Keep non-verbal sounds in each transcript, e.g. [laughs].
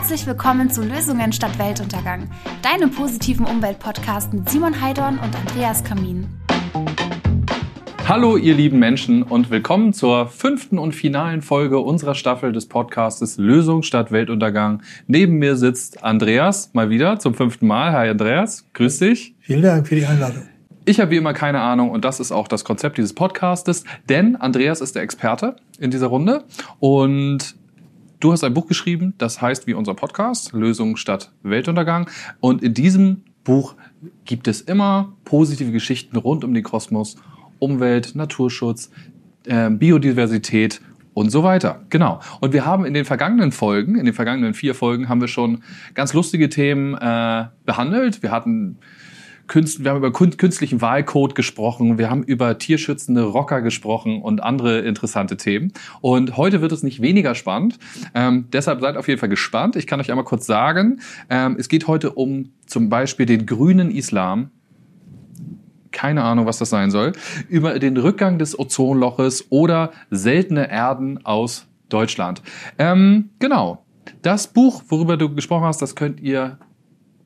Herzlich willkommen zu Lösungen statt Weltuntergang, deinem positiven Umweltpodcast mit Simon Heidorn und Andreas Kamin. Hallo ihr lieben Menschen und willkommen zur fünften und finalen Folge unserer Staffel des Podcastes Lösung statt Weltuntergang. Neben mir sitzt Andreas mal wieder zum fünften Mal. Hi Andreas, grüß dich. Vielen Dank für die Einladung. Ich habe wie immer keine Ahnung und das ist auch das Konzept dieses Podcastes, denn Andreas ist der Experte in dieser Runde und du hast ein Buch geschrieben, das heißt wie unser Podcast, Lösung statt Weltuntergang und in diesem Buch gibt es immer positive Geschichten rund um den Kosmos, Umwelt, Naturschutz, äh, Biodiversität und so weiter. Genau. Und wir haben in den vergangenen Folgen, in den vergangenen vier Folgen, haben wir schon ganz lustige Themen äh, behandelt. Wir hatten Künst, wir haben über künstlichen Wahlcode gesprochen, wir haben über tierschützende Rocker gesprochen und andere interessante Themen. Und heute wird es nicht weniger spannend. Ähm, deshalb seid auf jeden Fall gespannt. Ich kann euch einmal kurz sagen, ähm, es geht heute um zum Beispiel den grünen Islam. Keine Ahnung, was das sein soll. Über den Rückgang des Ozonloches oder seltene Erden aus Deutschland. Ähm, genau. Das Buch, worüber du gesprochen hast, das könnt ihr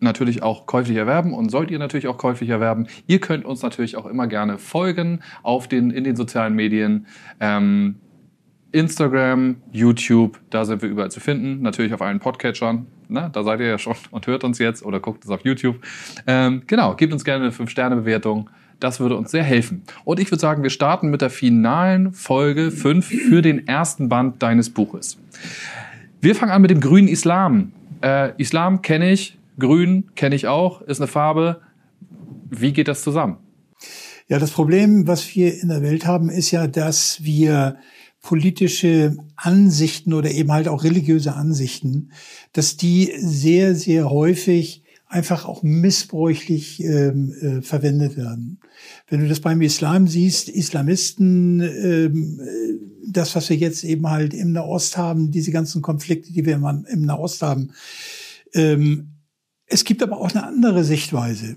natürlich auch käuflich erwerben und sollt ihr natürlich auch käuflich erwerben. Ihr könnt uns natürlich auch immer gerne folgen auf den, in den sozialen Medien. Ähm, Instagram, YouTube, da sind wir überall zu finden. Natürlich auf allen Podcatchern. Ne? Da seid ihr ja schon [laughs] und hört uns jetzt oder guckt uns auf YouTube. Ähm, genau, gebt uns gerne eine 5-Sterne-Bewertung. Das würde uns sehr helfen. Und ich würde sagen, wir starten mit der finalen Folge 5 für den ersten Band deines Buches. Wir fangen an mit dem grünen Islam. Äh, Islam kenne ich, Grün kenne ich auch, ist eine Farbe. Wie geht das zusammen? Ja, das Problem, was wir in der Welt haben, ist ja, dass wir politische Ansichten oder eben halt auch religiöse Ansichten, dass die sehr, sehr häufig einfach auch missbräuchlich ähm, äh, verwendet werden. Wenn du das beim Islam siehst, Islamisten, ähm, äh, das, was wir jetzt eben halt im Nahost haben, diese ganzen Konflikte, die wir im, im Nahost haben, ähm, es gibt aber auch eine andere Sichtweise.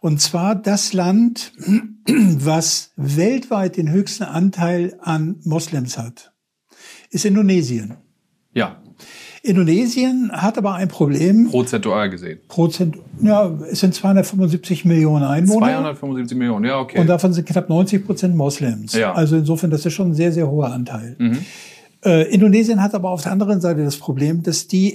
Und zwar das Land, [clears throat] was weltweit den höchsten Anteil an Moslems hat, ist Indonesien. Ja. Indonesien hat aber ein Problem. Prozentual gesehen. Prozent, ja, es sind 275 Millionen Einwohner. 275 Millionen, ja, okay. Und davon sind knapp 90 Prozent Moslems. Ja. Also insofern, das ist schon ein sehr, sehr hoher Anteil. Mhm. Äh, Indonesien hat aber auf der anderen Seite das Problem, dass die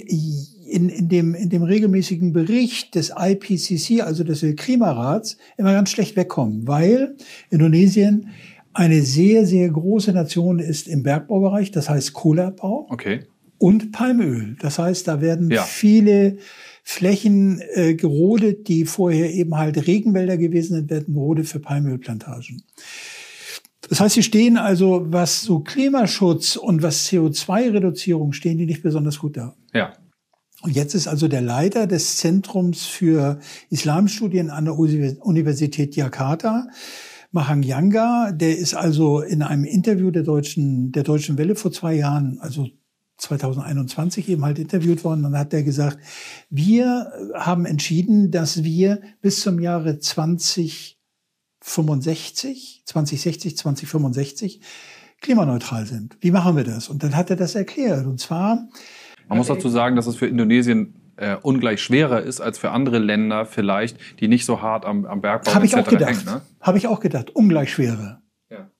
in, in, dem, in dem regelmäßigen Bericht des IPCC, also des Klimarats, immer ganz schlecht wegkommen, weil Indonesien eine sehr, sehr große Nation ist im Bergbaubereich, das heißt Kohleabbau Okay. und Palmöl. Das heißt, da werden Ja. viele Flächen äh, gerodet, die vorher eben halt Regenwälder gewesen sind, werden gerodet für Palmölplantagen. Das heißt, sie stehen also, was so Klimaschutz und was CO2-Reduzierung stehen, die nicht besonders gut da. Ja. Und jetzt ist also der Leiter des Zentrums für Islamstudien an der Uni- Universität Jakarta, Mahang Yanga, der ist also in einem Interview der deutschen, der deutschen Welle vor zwei Jahren, also 2021 eben halt interviewt worden. Dann hat er gesagt, wir haben entschieden, dass wir bis zum Jahre 2065, 2060, 2065 klimaneutral sind. Wie machen wir das? Und dann hat er das erklärt. Und zwar, Man muss dazu sagen, dass es für Indonesien äh, ungleich schwerer ist als für andere Länder vielleicht, die nicht so hart am, am Bergbau Habe ich auch gedacht. Ne? Habe ich auch gedacht. Ungleich schwerer. Ja.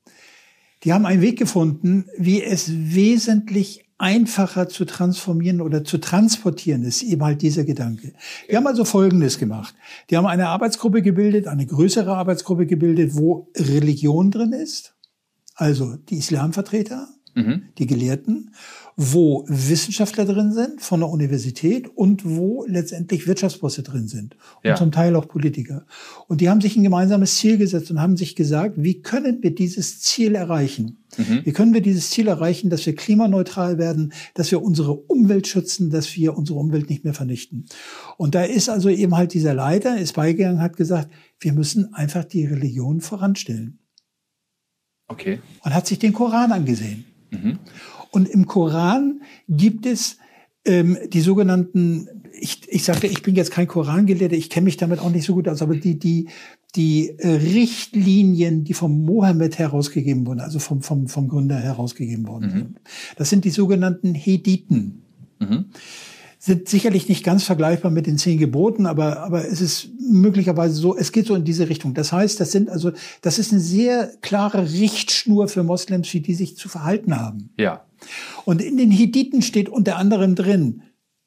Die haben einen Weg gefunden, wie es wesentlich einfacher zu transformieren oder zu transportieren ist, eben halt dieser Gedanke. Die haben also Folgendes gemacht. Die haben eine Arbeitsgruppe gebildet, eine größere Arbeitsgruppe gebildet, wo Religion drin ist, also die Islamvertreter, Mhm. die Gelehrten, wo Wissenschaftler drin sind von der Universität und wo letztendlich Wirtschaftsbosse drin sind und Ja. zum Teil auch Politiker. Und die haben sich ein gemeinsames Ziel gesetzt und haben sich gesagt, wie können wir dieses Ziel erreichen? Mhm. Wie können wir dieses Ziel erreichen, dass wir klimaneutral werden, dass wir unsere Umwelt schützen, dass wir unsere Umwelt nicht mehr vernichten? Und da ist also eben halt dieser Leiter, ist beigegangen, hat gesagt, wir müssen einfach die Religion voranstellen Okay. und hat sich den Koran angesehen. Mhm. Und im Koran gibt es ähm, die sogenannten, ich, ich sagte, ich bin jetzt kein Korangelehrter, ich kenne mich damit auch nicht so gut aus, aber die, die, die äh, Richtlinien, die vom Mohammed herausgegeben wurden, also vom, vom, vom Gründer herausgegeben worden Mhm. sind. Das sind die sogenannten Hediten. Mhm. Sind sicherlich nicht ganz vergleichbar mit den zehn Geboten, aber, aber es ist möglicherweise so, es geht so in diese Richtung. Das heißt, das sind also, das ist eine sehr klare Richtschnur für Moslems, wie die sich zu verhalten haben. Ja. Und in den Hediten steht unter anderem drin,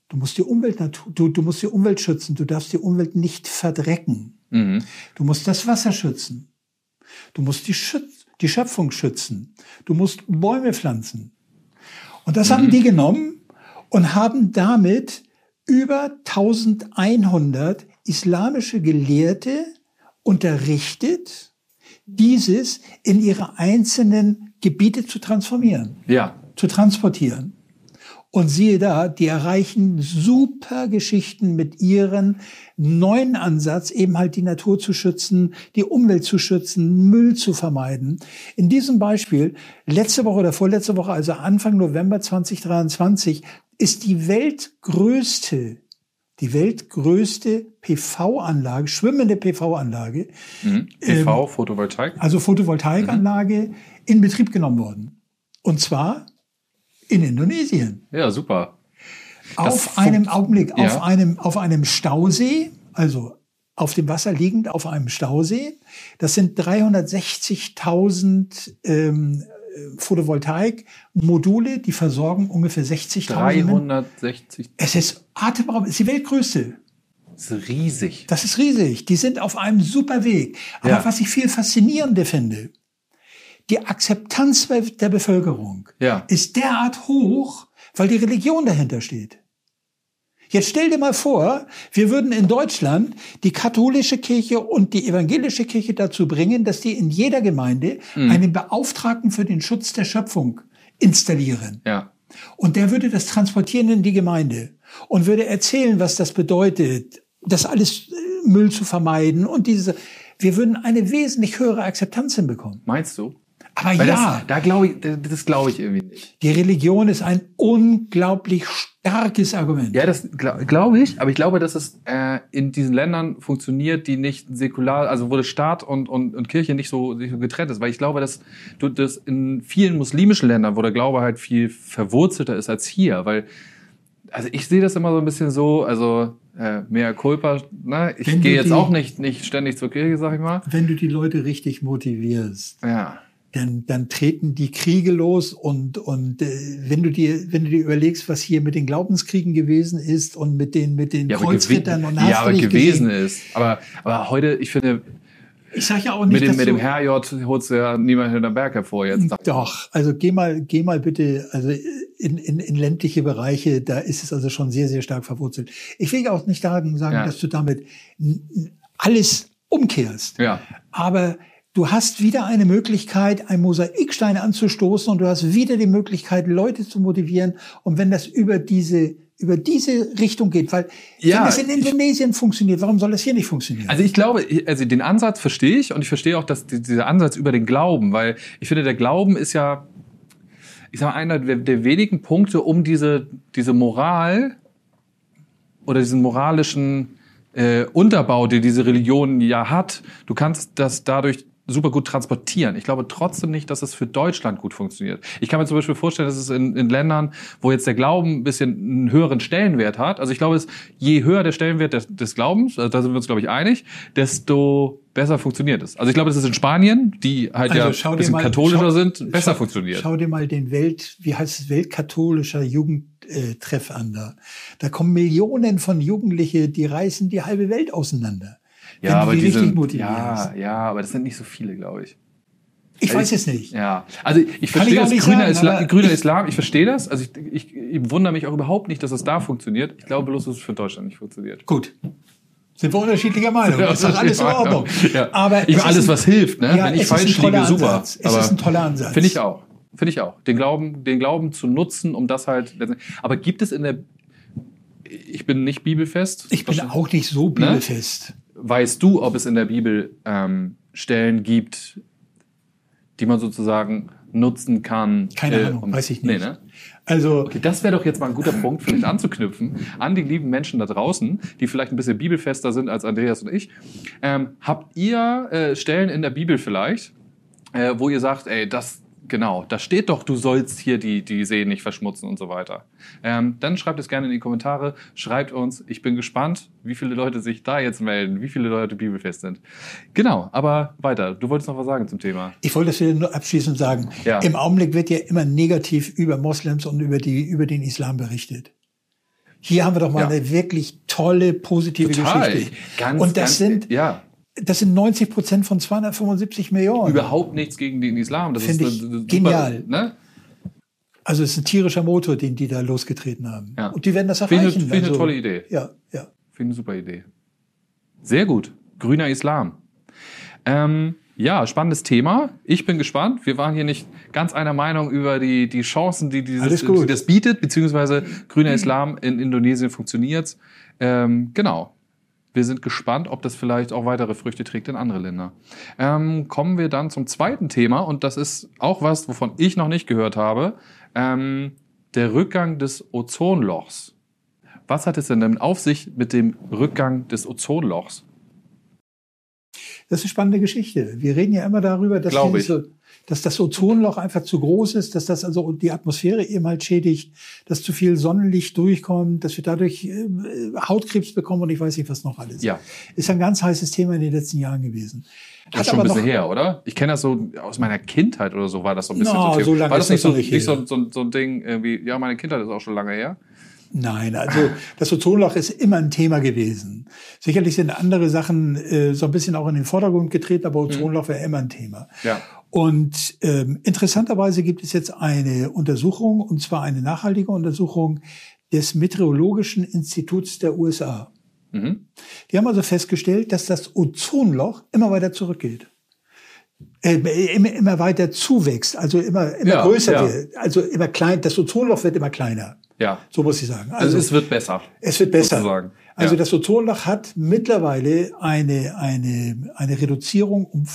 du musst die Umwelt, du, du musst die Umwelt schützen, du darfst die Umwelt nicht verdrecken. Mhm. Du musst das Wasser schützen. Du musst die, Schütz, die Schöpfung schützen. Du musst Bäume pflanzen. Und das mhm. haben die genommen und haben damit über 1100 islamische Gelehrte unterrichtet, dieses in ihre einzelnen Gebiete zu transformieren. Ja. Zu transportieren. Und siehe da, die erreichen super Geschichten mit ihren neuen Ansatz, eben halt die Natur zu schützen, die Umwelt zu schützen, Müll zu vermeiden. In diesem Beispiel, letzte Woche oder vorletzte Woche, also Anfang November 2023, ist die weltgrößte, die weltgrößte PV-Anlage, schwimmende PV-Anlage. Mhm. PV, ähm, Photovoltaik? Also Photovoltaikanlage mhm. in Betrieb genommen worden. Und zwar in Indonesien. Ja, super. Das auf einem Augenblick, ja. auf einem, auf einem Stausee, also auf dem Wasser liegend auf einem Stausee. Das sind 360.000 ähm, Photovoltaik-Module, die versorgen ungefähr 60.000. 360. Es ist atemberaubend, es ist die weltgrößte. Das ist riesig. Das ist riesig. Die sind auf einem super Weg. Aber ja. was ich viel faszinierender finde, die Akzeptanz der Bevölkerung ja. ist derart hoch, weil die Religion dahinter steht. Jetzt stell dir mal vor, wir würden in Deutschland die katholische Kirche und die evangelische Kirche dazu bringen, dass die in jeder Gemeinde mhm. einen Beauftragten für den Schutz der Schöpfung installieren. Ja. Und der würde das transportieren in die Gemeinde und würde erzählen, was das bedeutet, das alles äh, Müll zu vermeiden und diese, wir würden eine wesentlich höhere Akzeptanz hinbekommen. Meinst du? Aber Weil ja. Das, da glaube ich, das glaube ich irgendwie nicht. Die Religion ist ein unglaublich starkes Argument. Ja, das glaube glaub ich, aber ich glaube, dass es äh, in diesen Ländern funktioniert, die nicht säkular, also wo der Staat und, und, und Kirche nicht so, nicht so getrennt ist. Weil ich glaube, dass du das in vielen muslimischen Ländern, wo der Glaube halt viel verwurzelter ist als hier, weil also ich sehe das immer so ein bisschen so, also äh, mehr Culpa, ne? Ich gehe jetzt die, auch nicht, nicht ständig zur Kirche, sag ich mal. Wenn du die Leute richtig motivierst. Ja dann, dann treten die Kriege los und, und äh, wenn du dir, wenn du dir überlegst, was hier mit den Glaubenskriegen gewesen ist und mit den, mit den ja, Kreuzrittern und Ja, aber gewesen gesehen. ist. Aber, aber heute, ich finde, ich sag ja auch nicht, mit dem, mit dem Herrj holst du ja niemand hinter Berg hervor jetzt. Doch, also geh mal, geh mal bitte, also in, in, in ländliche Bereiche, da ist es also schon sehr, sehr stark verwurzelt. Ich will auch nicht sagen, sagen ja. dass du damit alles umkehrst. Ja. Aber Du hast wieder eine Möglichkeit, ein Mosaikstein anzustoßen und du hast wieder die Möglichkeit, Leute zu motivieren. Und wenn das über diese über diese Richtung geht, weil ja, wenn es in Indonesien funktioniert, warum soll das hier nicht funktionieren? Also ich glaube, also den Ansatz verstehe ich und ich verstehe auch, dass dieser Ansatz über den Glauben, weil ich finde, der Glauben ist ja, ich sage mal, einer der, der wenigen Punkte, um diese diese Moral oder diesen moralischen äh, Unterbau, den diese Religion ja hat. Du kannst das dadurch super gut transportieren. Ich glaube trotzdem nicht, dass es für Deutschland gut funktioniert. Ich kann mir zum Beispiel vorstellen, dass es in, in Ländern, wo jetzt der Glauben ein bisschen einen höheren Stellenwert hat, also ich glaube, es, je höher der Stellenwert des, des Glaubens, also da sind wir uns, glaube ich, einig, desto besser funktioniert es. Also ich glaube, dass es in Spanien, die halt also ja ein bisschen mal, katholischer schau, sind, besser schau, funktioniert. Schau dir mal den Welt, wie heißt es, weltkatholischer Jugendtreff an da. Da kommen Millionen von Jugendliche, die reißen die halbe Welt auseinander. Ja, aber die, die sind, ja, ja, aber das sind nicht so viele, glaube ich. Ich also weiß es nicht. Ja, also ich verstehe das grüner, sagen, Islam, grüner Islam, ich verstehe das. Also ich, ich, ich wundere mich auch überhaupt nicht, dass es da funktioniert. Ich glaube bloß, dass es für Deutschland nicht funktioniert. Gut. Sind wir unterschiedlicher Meinung. Das ist alles in Ordnung. Ja. Aber ich alles, ein, was hilft, ne? Ja, Wenn ich falsch liege, super. Ansatz. Es ist ein toller Ansatz. Finde ich auch. Finde ich auch. Den Glauben, den Glauben zu nutzen, um das halt. Aber gibt es in der ich bin nicht bibelfest. Ich bin auch nicht so ne? bibelfest. Ne? Weißt du, ob es in der Bibel ähm, Stellen gibt, die man sozusagen nutzen kann? Keine äh, Ahnung, weiß ich nicht. Nee, ne? Also, okay, das wäre doch jetzt mal ein guter Punkt, vielleicht anzuknüpfen an die lieben Menschen da draußen, die vielleicht ein bisschen bibelfester sind als Andreas und ich. Ähm, habt ihr äh, Stellen in der Bibel vielleicht, äh, wo ihr sagt, ey, das Genau, da steht doch, du sollst hier die, die Seen nicht verschmutzen und so weiter. Ähm, dann schreibt es gerne in die Kommentare, schreibt uns, ich bin gespannt, wie viele Leute sich da jetzt melden, wie viele Leute bibelfest sind. Genau, aber weiter, du wolltest noch was sagen zum Thema. Ich wollte das wieder nur abschließend sagen. Ja. Im Augenblick wird ja immer negativ über Moslems und über, die, über den Islam berichtet. Hier haben wir doch mal Ja. eine wirklich tolle, positive Total. Geschichte. Ganz, und das ganz, sind, ja, das sind 90 Prozent von 275 Millionen. überhaupt nichts gegen den Islam. Das Finde ist ich eine- eine genial. ne? Also es ist ein tierischer Motor, den die da losgetreten haben. Ja. Und die werden das Finde ich- erreichen. finde ich eine also, tolle Idee. Ja, ja. Finde ich eine super Idee. Sehr gut. Grüner Islam. Ähm, ja, spannendes Thema. Ich bin gespannt. Wir waren hier nicht ganz einer Meinung über die, die Chancen, die, dieses, die das bietet, beziehungsweise grüner Islam in Indonesien funktioniert. Ähm, genau. Wir sind gespannt, ob das vielleicht auch weitere Früchte trägt in andere Länder. Ähm, kommen wir dann zum zweiten Thema und das ist auch was, wovon ich noch nicht gehört habe. Ähm, der Rückgang des Ozonlochs. Was hat es denn damit auf sich mit dem Rückgang des Ozonlochs? Das ist eine spannende Geschichte. Wir reden ja immer darüber, dass, Glaube ich. diese, dass das Ozonloch einfach zu groß ist, dass das also die Atmosphäre eben halt schädigt, dass zu viel Sonnenlicht durchkommt, dass wir dadurch äh, Hautkrebs bekommen und ich weiß nicht, was noch alles. Ja. Ist ein ganz heißes Thema in den letzten Jahren gewesen. Das ist schon ein bisschen her, oder? Ich kenne das so aus meiner Kindheit oder so war das so ein bisschen Na, so. Thema. so lange war das ist nicht so, nicht nicht so, her. so, so ein Ding irgendwie? Ja, meine Kindheit ist auch schon lange her. Nein, also das Ozonloch ist immer ein Thema gewesen. Sicherlich sind andere Sachen äh, so ein bisschen auch in den Vordergrund getreten, aber Ozonloch wäre immer ein Thema. Ja. Und ähm, interessanterweise gibt es jetzt eine Untersuchung, und zwar eine nachhaltige Untersuchung des Meteorologischen Instituts der USA. Mhm. Die haben also festgestellt, dass das Ozonloch immer weiter zurückgeht. Äh, immer, immer weiter zuwächst, also immer, immer Ja, größer ja. wird. Also immer klein, das Ozonloch wird immer kleiner. Ja. So muss ich sagen. Also, es wird besser. Es wird besser. Sozusagen. Also Ja. das Ozonloch hat mittlerweile eine, eine, eine Reduzierung um,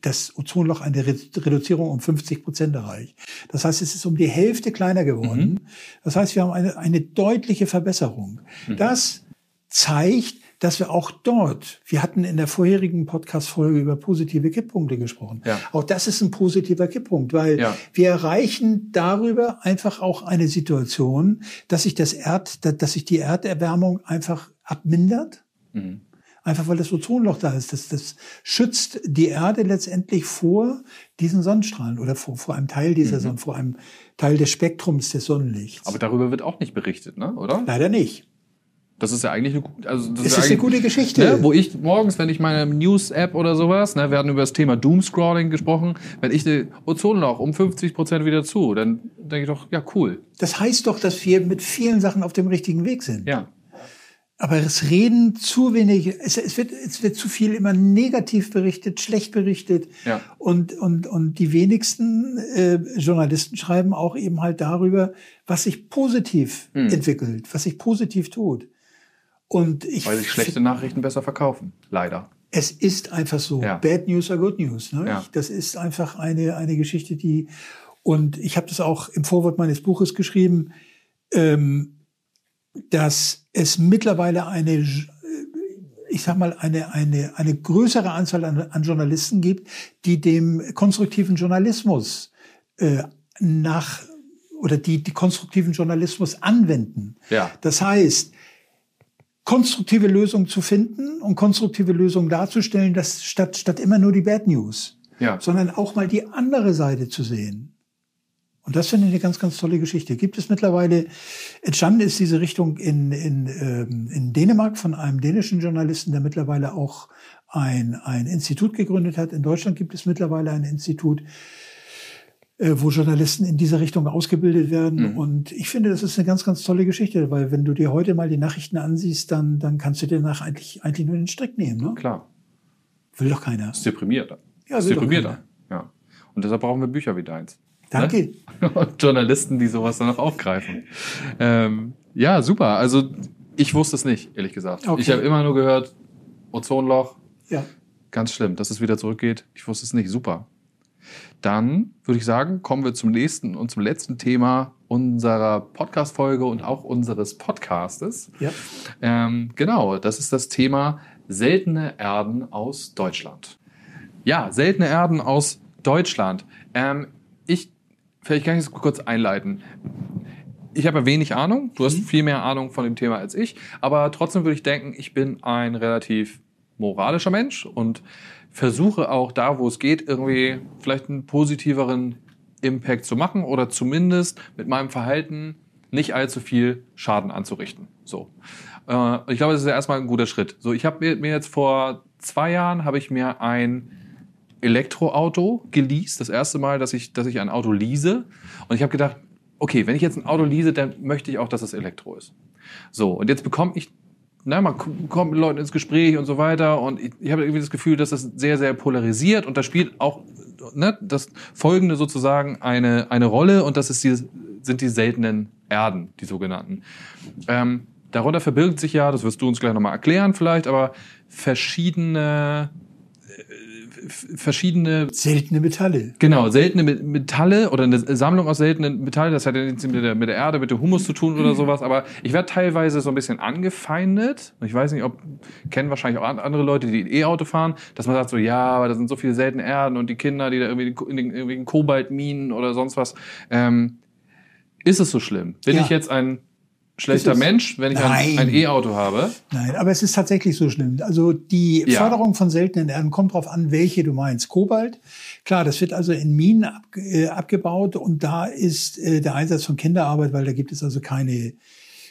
das Ozonloch eine Re Reduzierung um 50 Prozent erreicht. Das heißt, es ist um die Hälfte kleiner geworden. Mhm. Das heißt, wir haben eine, eine deutliche Verbesserung. Mhm. Das zeigt, dass wir auch dort, wir hatten in der vorherigen Podcast-Folge über positive Kipppunkte gesprochen. Ja. Auch das ist ein positiver Kipppunkt, weil Ja. wir erreichen darüber einfach auch eine Situation, dass sich das Erd, dass sich die Erderwärmung einfach abmindert. Mhm. Einfach weil das Ozonloch da ist. Das, das schützt die Erde letztendlich vor diesen Sonnenstrahlen oder vor, vor einem Teil dieser Sonne, vor einem Teil des Spektrums des Sonnenlichts. Mhm. Aber darüber wird auch nicht berichtet, ne? Oder? Leider nicht. Das ist ja eigentlich eine, gu- also das ja ist eine gute Geschichte. Ne, wo ich morgens, wenn ich meine News-App oder sowas, ne, wir hatten über das Thema Doomscrolling gesprochen, wenn ich den Ozonloch um 50 Prozent wieder zu, dann denke ich doch, ja, cool. Das heißt doch, dass wir mit vielen Sachen auf dem richtigen Weg sind. Ja. Aber es reden zu wenig, es, es, wird, es wird zu viel immer negativ berichtet, schlecht berichtet. Ja. Und, und, und die wenigsten äh, Journalisten schreiben auch eben halt darüber, was sich positiv Hm. entwickelt, was sich positiv tut. Und ich Weil sich schlechte Nachrichten besser verkaufen. Leider. es ist einfach so. Ja. Bad News are good news. Ne? Ja. Ich- Das ist einfach eine, eine Geschichte, die, und ich habe das auch im Vorwort meines Buches geschrieben, ähm, dass es mittlerweile eine, J- ich sag mal, eine, eine, eine größere Anzahl an, an Journalisten gibt, die dem konstruktiven Journalismus äh, nach oder die, die konstruktiven Journalismus anwenden. Ja. Das heißt, konstruktive Lösungen zu finden und konstruktive Lösungen darzustellen, dass statt, statt immer nur die Bad News, Ja. sondern auch mal die andere Seite zu sehen. Und das finde ich eine ganz, ganz tolle Geschichte. Gibt es mittlerweile, entstanden ist diese Richtung in, in, ähm, in Dänemark von einem dänischen Journalisten, der mittlerweile auch ein, ein Institut gegründet hat. In Deutschland gibt es mittlerweile ein Institut, äh, wo Journalisten in dieser Richtung ausgebildet werden. Mhm. Und ich finde, das ist eine ganz, ganz tolle Geschichte, weil wenn du dir heute mal die Nachrichten ansiehst, dann, dann kannst du dir nach eigentlich, eigentlich nur den Strick nehmen. Ne? Klar. Will doch keiner. Ist deprimierter. Ja, ist deprimierter. Ja. Und deshalb brauchen wir Bücher wie deins. Danke. [laughs] Und Journalisten, die sowas dann auch aufgreifen. Ähm, ja, super. Also ich wusste es nicht, ehrlich gesagt. Okay. Ich habe immer nur gehört, Ozonloch, Ja. ganz schlimm, dass es wieder zurückgeht. Ich wusste es nicht. Super. Dann würde ich sagen, kommen wir zum nächsten und zum letzten Thema unserer Podcast-Folge und auch unseres Podcastes. Ja. Ähm, genau, das ist das Thema seltene Erden aus Deutschland. Ja, seltene Erden aus Deutschland. Ähm, ich, vielleicht kann ich es kurz einleiten. Ich habe wenig Ahnung. Du hast viel mehr Ahnung von dem Thema als ich. Aber trotzdem würde ich denken, ich bin ein relativ moralischer Mensch und versuche auch da, wo es geht, irgendwie vielleicht einen positiveren Impact zu machen oder zumindest mit meinem Verhalten nicht allzu viel Schaden anzurichten. So. Äh, ich glaube, das ist ja erstmal ein guter Schritt. So, ich habe mir, mir jetzt vor zwei Jahren habe ich mir ein Elektroauto geleast. Das erste Mal, dass ich, dass ich ein Auto lease. Und ich habe gedacht, okay, wenn ich jetzt ein Auto lease, dann möchte ich auch, dass es Elektro ist. So, und jetzt bekomme ich, na, man kommt mit Leuten ins Gespräch und so weiter. Und ich, ich habe irgendwie das Gefühl, dass das sehr, sehr polarisiert. Und da spielt auch ne, das Folgende sozusagen eine, eine Rolle. Und das ist die, sind die seltenen Erden, die sogenannten. Ähm, darunter verbirgt sich ja, das wirst du uns gleich nochmal erklären vielleicht, aber verschiedene verschiedene seltene Metalle. Genau, seltene Metalle oder eine Sammlung aus seltenen Metallen. Das hat ja nichts mit der, mit der Erde, mit dem Humus zu tun oder sowas. Aber ich werde teilweise so ein bisschen angefeindet. Ich weiß nicht, ob kennen wahrscheinlich auch andere Leute, die E-Auto fahren, dass man sagt so, ja, aber da sind so viele seltene Erden und die Kinder, die da irgendwie in den irgendwelchen Kobaltminen oder sonst was. Ähm, ist es so schlimm? Bin ja. ich jetzt ein schlechter Mensch, wenn ich Nein. ein E-Auto habe? Nein, aber es ist tatsächlich so schlimm. Also die ja. Förderung von seltenen Erden kommt darauf an, welche du meinst. Kobalt, klar, das wird also in Minen ab, äh, abgebaut und da ist äh, der Einsatz von Kinderarbeit, weil da gibt es also keine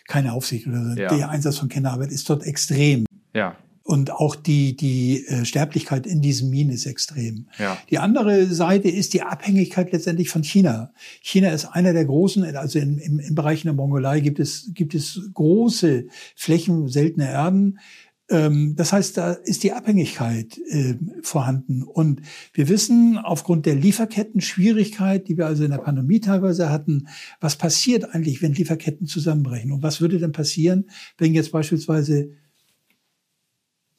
keine Aufsicht oder so. Ja. Der Einsatz von Kinderarbeit ist dort extrem. Ja. Und auch die, die äh, Sterblichkeit in diesen Minen ist extrem. Ja. Die andere Seite ist die Abhängigkeit letztendlich von China. China ist einer der großen, also im, im, im Bereich der Mongolei gibt es, gibt es große Flächen seltener Erden. Ähm, das heißt, da ist die Abhängigkeit äh, vorhanden. Und wir wissen aufgrund der Lieferketten-Schwierigkeit, die wir also in der Pandemie teilweise hatten, was passiert eigentlich, wenn Lieferketten zusammenbrechen? Und was würde denn passieren, wenn jetzt beispielsweise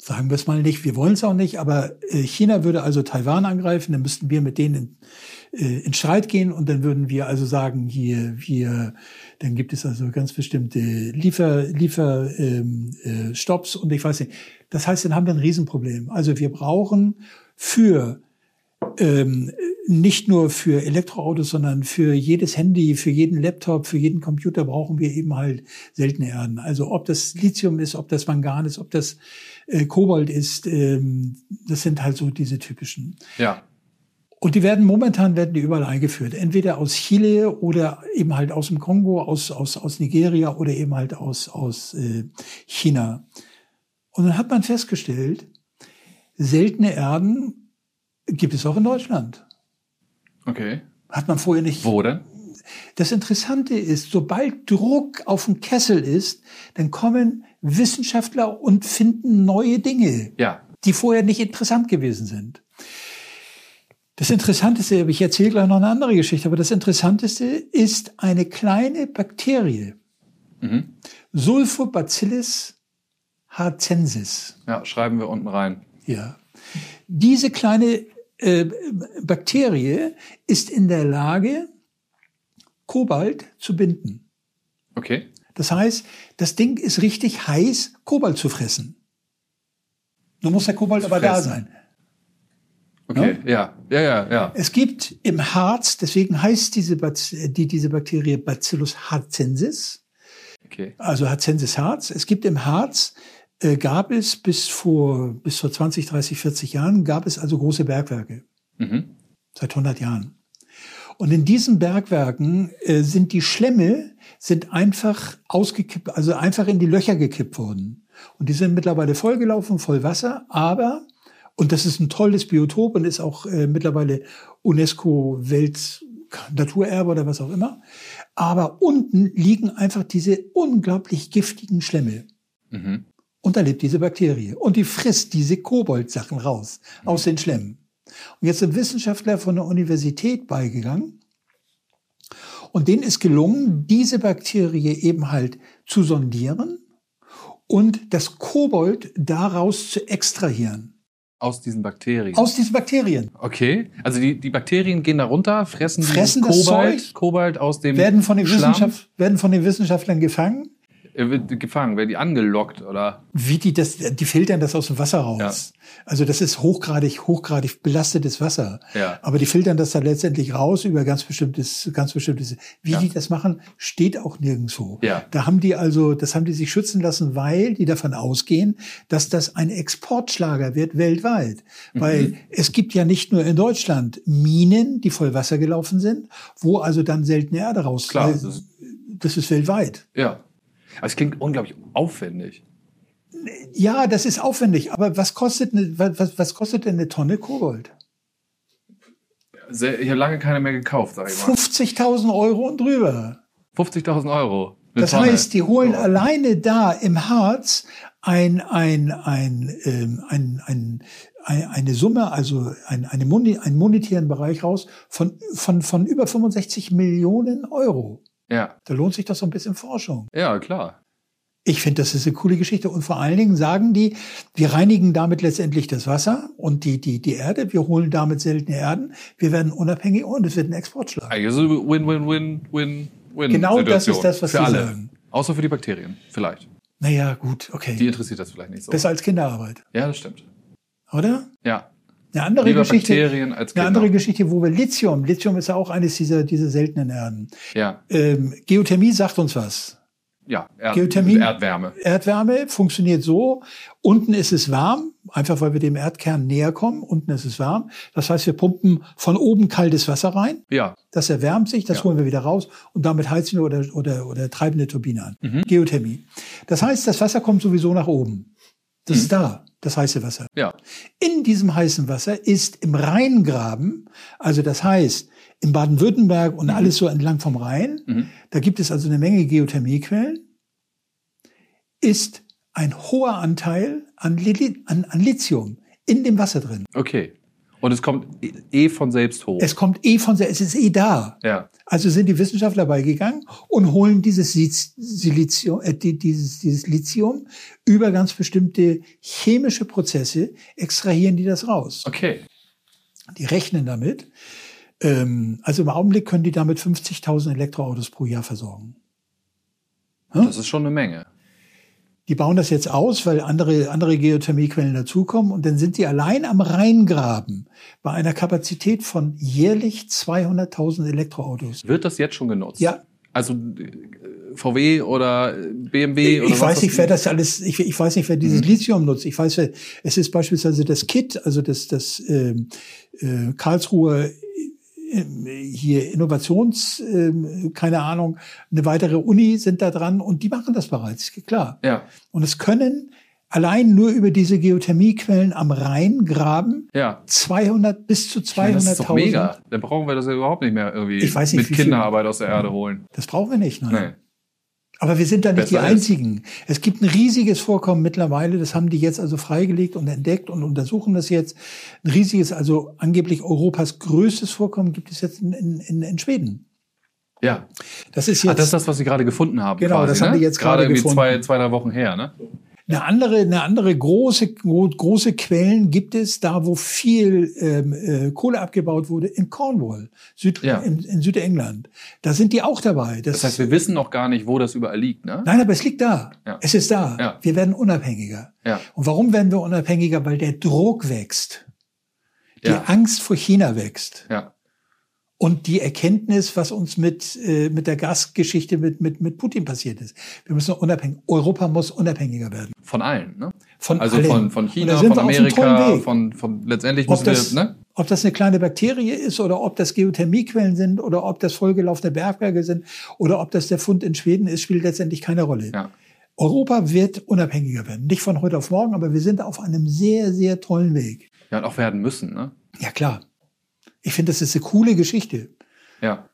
sagen wir es mal nicht, wir wollen es auch nicht, aber äh, China würde also Taiwan angreifen, dann müssten wir mit denen in, äh, in Streit gehen und dann würden wir also sagen, hier, wir, dann gibt es also ganz bestimmte Liefer, Liefer ähm, äh, Stops und ich weiß nicht. Das heißt, dann haben wir ein Riesenproblem. Also wir brauchen für ähm, nicht nur für Elektroautos, sondern für jedes Handy, für jeden Laptop, für jeden Computer brauchen wir eben halt seltene Erden. Also ob das Lithium ist, ob das Mangan ist, ob das äh, Kobalt ist, ähm, das sind halt so diese typischen. Ja. Und die werden momentan werden die überall eingeführt, entweder aus Chile oder eben halt aus dem Kongo, aus aus aus Nigeria oder eben halt aus aus äh, China. Und dann hat man festgestellt, seltene Erden gibt es auch in Deutschland. Okay. Hat man vorher nicht. Wo denn? Das Interessante ist, sobald Druck auf dem Kessel ist, dann kommen Wissenschaftler und finden neue Dinge, ja. die vorher nicht interessant gewesen sind. Das Interessanteste, ich erzähle gleich noch eine andere Geschichte, aber das Interessanteste ist eine kleine Bakterie. Mhm. Sulfobacillus harzensis. Ja, schreiben wir unten rein. Ja. Diese kleine äh, Bakterie ist in der Lage, Kobalt zu binden. Okay. Das heißt, das Ding ist richtig heiß, Kobalt zu fressen. Nun muss der Kobalt aber da sein. Okay, ja? ja, ja, ja, Es gibt im Harz, deswegen heißt diese, die, diese Bakterie Bacillus harzensis. Okay. Also Harzensis Harz. Es gibt im Harz, äh, gab es bis vor, bis vor 20, 30, 40 Jahren, gab es also große Bergwerke. Mhm. Seit 100 Jahren. Und in diesen Bergwerken äh, sind die Schlemme sind einfach ausgekippt, also einfach in die Löcher gekippt worden. Und die sind mittlerweile vollgelaufen, voll Wasser, aber, und das ist ein tolles Biotop und ist auch äh, mittlerweile UNESCO Welt Naturerbe oder was auch immer. Aber unten liegen einfach diese unglaublich giftigen Schlemme. Mhm. Und da lebt diese Bakterie. Und die frisst diese Koboldsachen raus mhm. aus den Schlemmen. Und jetzt sind Wissenschaftler von der Universität beigegangen und denen ist gelungen, diese Bakterie eben halt zu sondieren und das Kobold daraus zu extrahieren. Aus diesen Bakterien. Aus diesen Bakterien. Okay. Also die, die Bakterien gehen da runter, fressen, fressen Kobalt, Kobalt aus dem werden von den, Wissenschaft, werden von den Wissenschaftlern gefangen Er wird gefangen, werden die angelockt oder? Wie die das, die filtern das aus dem Wasser raus. Also das ist hochgradig, hochgradig belastetes Wasser. Ja. Aber die filtern das dann letztendlich raus über ganz bestimmtes, ganz bestimmtes. Wie Ja. die das machen, steht auch nirgendwo. Ja. Da haben die also, das haben die sich schützen lassen, weil die davon ausgehen, dass das ein Exportschlager wird weltweit. Mhm. Weil es gibt ja nicht nur in Deutschland Minen, die voll Wasser gelaufen sind, wo also dann seltene Erde raus. Klar, das ist weltweit. Ja. Aber es klingt unglaublich aufwendig. Ja, das ist aufwendig. Aber was kostet eine, was, was kostet denn eine Tonne Kobold? Sehr, ich habe lange keine mehr gekauft, sag ich mal. 50.000 Euro und drüber. 50.000 Euro. Das Tonne. heißt, die holen So. alleine da im Harz ein, ein, ein, ähm, ein, ein, ein, eine Summe, also ein, eine Moni, einen monetären Bereich raus von, von, von über 65 Millionen Euro. Ja. Da lohnt sich doch so ein bisschen Forschung. Ja, klar. Ich finde, das ist eine coole Geschichte. Und vor allen Dingen sagen die, wir reinigen damit letztendlich das Wasser und die, die, die Erde. Wir holen damit seltene Erden. Wir werden unabhängig und es wird ein Exportschlag. Eigentlich ist es eine Win-Win-Win-Win-Win. Genau das Situation ist das, was Für die alle. sagen. Außer für die Bakterien. Vielleicht. Naja, gut, Die okay. interessiert das vielleicht nicht so. Besser als Kinderarbeit, Ja, das stimmt. oder? Ja. Eine andere Geschichte. Als Eine andere Geschichte, wo wir Lithium, Lithium ist ja auch eines dieser, dieser seltenen Erden. Ja. Ähm, Geothermie sagt uns was. Ja. Erd Geothermie? Erdwärme. Erdwärme funktioniert so, unten ist es warm, einfach weil wir dem Erdkern näher kommen, unten ist es warm. Das heißt, wir pumpen von oben kaltes Wasser rein, Ja. das erwärmt sich, das Ja. holen wir wieder raus und damit heizen wir oder, oder, oder treiben eine Turbine an. Mhm. Geothermie. Das heißt, das Wasser kommt sowieso nach oben. Das Mhm. ist da, das heiße Wasser. Ja. In diesem heißen Wasser ist im Rheingraben, also das heißt in Baden-Württemberg und alles so entlang vom Rhein, Mhm. da gibt es also eine Menge Geothermiequellen, ist ein hoher Anteil an, Li an, an Lithium in dem Wasser drin. Okay. Und es kommt eh- eh von selbst hoch. Es kommt eh von, se- es ist eh da. ja. Also sind die Wissenschaftler beigegangen und holen dieses Silizium, äh, die- dieses, dieses Lithium über ganz bestimmte chemische Prozesse, extrahieren die das raus. Okay. Die rechnen damit. Ähm, also im Augenblick können die damit 50.000 Elektroautos pro Jahr versorgen. Das ist schon eine Menge. Die bauen das jetzt aus, weil andere, andere Geothermiequellen dazukommen und dann sind die allein am Rheingraben bei einer Kapazität von jährlich 200.000 Elektroautos. Wird das jetzt schon genutzt? Ja. Also äh, VW oder äh, BMW oder Ich weiß nicht, wer das alles, ich, ich weiß nicht, wer dieses Mhm. Lithium nutzt. Ich weiß, es ist beispielsweise das KIT, also das, das ähm, äh, Karlsruher ähm, hier Innovations, ähm, keine Ahnung, eine weitere Uni sind da dran und die machen das bereits, klar. Ja. Und es können allein nur über diese Geothermiequellen am Rheingraben Ja. 200 bis zu Ich meine, das ist doch 200.000. mega. Dann brauchen wir das ja überhaupt nicht mehr irgendwie Ich weiß nicht, mit wie viel- Kinderarbeit aus der Erde holen. Das brauchen wir nicht. Nein. Nee. Aber wir sind da nicht die Besser ist. Einzigen. Es gibt ein riesiges Vorkommen mittlerweile, das haben die jetzt also freigelegt und entdeckt und untersuchen das jetzt. Ein riesiges, also angeblich Europas größtes Vorkommen gibt es jetzt in, in, in Schweden. Ja. Das ist Ach, jetzt das ist das, was Sie gerade gefunden haben. Genau, quasi, das haben ne? die jetzt gerade irgendwie gefunden. zwei, zwei, drei Wochen her, ne? Eine andere, eine andere große, gro- große Quellen gibt es da, wo viel ähm, äh, Kohle abgebaut wurde, in Cornwall, Süd, Ja. in, in Südengland. Da sind die auch dabei. Das, Das heißt, wir wissen noch gar nicht, wo das überall liegt, ne? Nein, aber es liegt da. Ja. Es ist da. Ja. Wir werden unabhängiger. Ja. Und warum werden wir unabhängiger? Weil der Druck wächst. Die. Angst vor China wächst. Ja. Und die Erkenntnis, was uns mit, äh, mit der Gasgeschichte mit, mit, mit Putin passiert ist. Wir müssen unabhängig, Europa muss unabhängiger werden. Von allen, ne? Von Also allen. von, von China, von Amerika, von, von letztendlich ob müssen das, wir, ne? ob das eine kleine Bakterie ist oder ob das Geothermiequellen sind oder ob das vollgelaufene Bergwerke sind oder ob das der Fund in Schweden ist, spielt letztendlich keine Rolle. Ja. Europa wird unabhängiger werden. Nicht von heute auf morgen, aber wir sind auf einem sehr, sehr tollen Weg. Ja, und auch werden müssen, ne? Ja, klar. Ich finde, das ist eine coole Geschichte. Ja.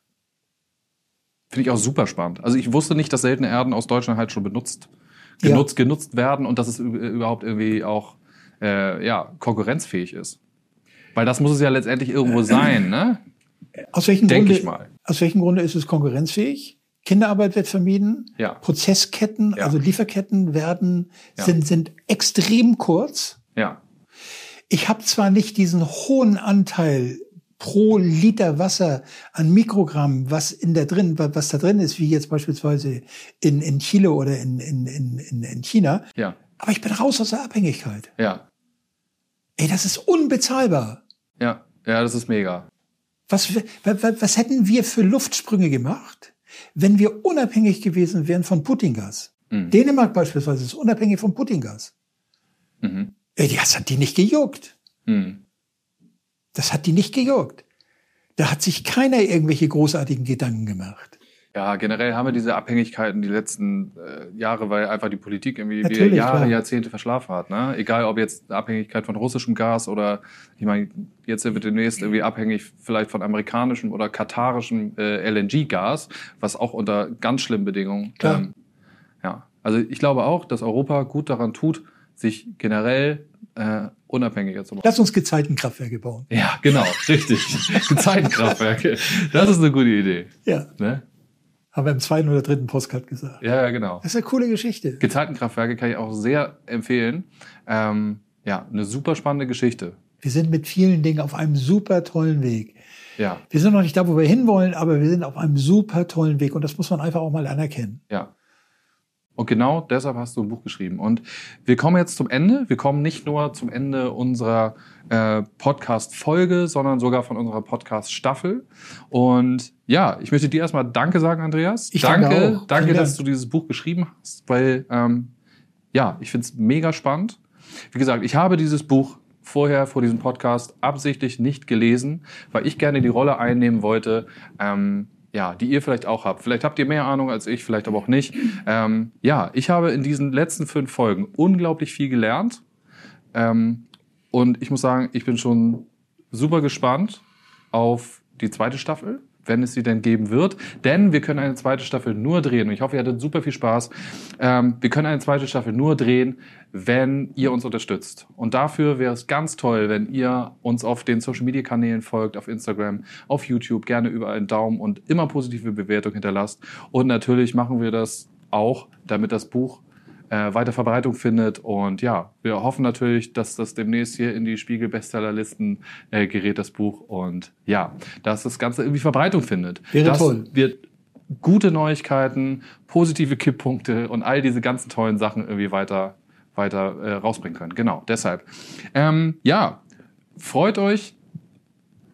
Finde ich auch super spannend. Also ich wusste nicht, dass seltene Erden aus Deutschland halt schon benutzt, Ja. genutzt, genutzt werden und dass es überhaupt irgendwie auch äh, ja, konkurrenzfähig ist. Weil das muss es ja letztendlich irgendwo sein, ne? Aus welchem, Denk Grunde, ich mal. aus welchem Grunde ist es konkurrenzfähig? Kinderarbeit wird vermieden. Ja. Prozessketten, Ja. also Lieferketten werden, Ja. sind, sind extrem kurz. Ja. Ich habe zwar nicht diesen hohen Anteil pro Liter Wasser an Mikrogramm, was in der drin, was da drin ist, wie jetzt beispielsweise in, in Chile oder in, in, in, in China. Ja. Aber ich bin raus aus der Abhängigkeit. Ja. Ey, das ist unbezahlbar. Ja. Ja, das ist mega. Was, was, was hätten wir für Luftsprünge gemacht, wenn wir unabhängig gewesen wären von Putingas? Mhm. Dänemark beispielsweise ist unabhängig von Putingas. Mhm. Ey, das hat die nicht gejuckt. Mhm. Das hat die nicht gejuckt. Da hat sich keiner irgendwelche großartigen Gedanken gemacht. Ja, generell haben wir diese Abhängigkeiten die letzten äh, Jahre, weil einfach die Politik irgendwie Jahre, klar. Jahrzehnte verschlafen hat. Ne? Egal, ob jetzt Abhängigkeit von russischem Gas oder, ich meine, jetzt wird demnächst irgendwie abhängig vielleicht von amerikanischem oder katarischem äh, LNG-Gas, was auch unter ganz schlimmen Bedingungen. Klar. Ähm, ja, also ich glaube auch, dass Europa gut daran tut, sich generell äh, unabhängiger zu machen. Lass uns Gezeitenkraftwerke bauen. Ja, genau, richtig. [laughs] Gezeitenkraftwerke. Das ist eine gute Idee. Ja. Ne? Haben wir im zweiten oder dritten Postcard gesagt. Ja, ja, genau. Das ist eine coole Geschichte. Gezeitenkraftwerke kann ich auch sehr empfehlen. Ähm, ja, eine super spannende Geschichte. Wir sind mit vielen Dingen auf einem super tollen Weg. Ja. Wir sind noch nicht da, wo wir hinwollen, aber wir sind auf einem super tollen Weg und das muss man einfach auch mal anerkennen. Ja. Und genau deshalb hast du ein Buch geschrieben. Und wir kommen jetzt zum Ende. Wir kommen nicht nur zum Ende unserer äh, Podcast-Folge, sondern sogar von unserer Podcast-Staffel. Und ja, ich möchte dir erstmal Danke sagen, Andreas. Ich danke, danke, auch. danke dass du dieses Buch geschrieben hast, weil ähm, ja, ich finde es mega spannend. Wie gesagt, ich habe dieses Buch vorher vor diesem Podcast absichtlich nicht gelesen, weil ich gerne die Rolle einnehmen wollte. Ähm, ja, die ihr vielleicht auch habt. Vielleicht habt ihr mehr Ahnung als ich, vielleicht aber auch nicht. Ähm, ja, ich habe in diesen letzten fünf Folgen unglaublich viel gelernt. Ähm, und ich muss sagen, ich bin schon super gespannt auf die zweite Staffel wenn es sie denn geben wird. Denn wir können eine zweite Staffel nur drehen. Und ich hoffe, ihr hattet super viel Spaß. Ähm, wir können eine zweite Staffel nur drehen, wenn ihr uns unterstützt. Und dafür wäre es ganz toll, wenn ihr uns auf den Social Media Kanälen folgt, auf Instagram, auf YouTube, gerne überall einen Daumen und immer positive Bewertung hinterlasst. Und natürlich machen wir das auch, damit das Buch äh, weiter Verbreitung findet. Und ja, wir hoffen natürlich, dass das demnächst hier in die Spiegel-Bestsellerlisten äh, gerät, das Buch. Und ja, dass das Ganze irgendwie Verbreitung findet. Wäre dass toll. Wir gute Neuigkeiten, positive Kipppunkte und all diese ganzen tollen Sachen irgendwie weiter, weiter äh, rausbringen können. Genau, deshalb. Ähm, ja, freut euch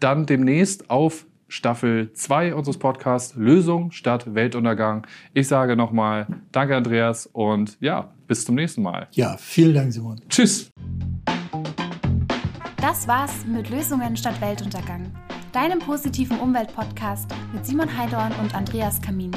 dann demnächst auf Staffel 2 unseres Podcasts Lösung statt Weltuntergang. Ich sage nochmal Danke, Andreas, und ja, bis zum nächsten Mal. Ja, vielen Dank, Simon. Tschüss. Das war's mit Lösungen statt Weltuntergang. Deinem positiven Umweltpodcast mit Simon Heidorn und Andreas Kamin.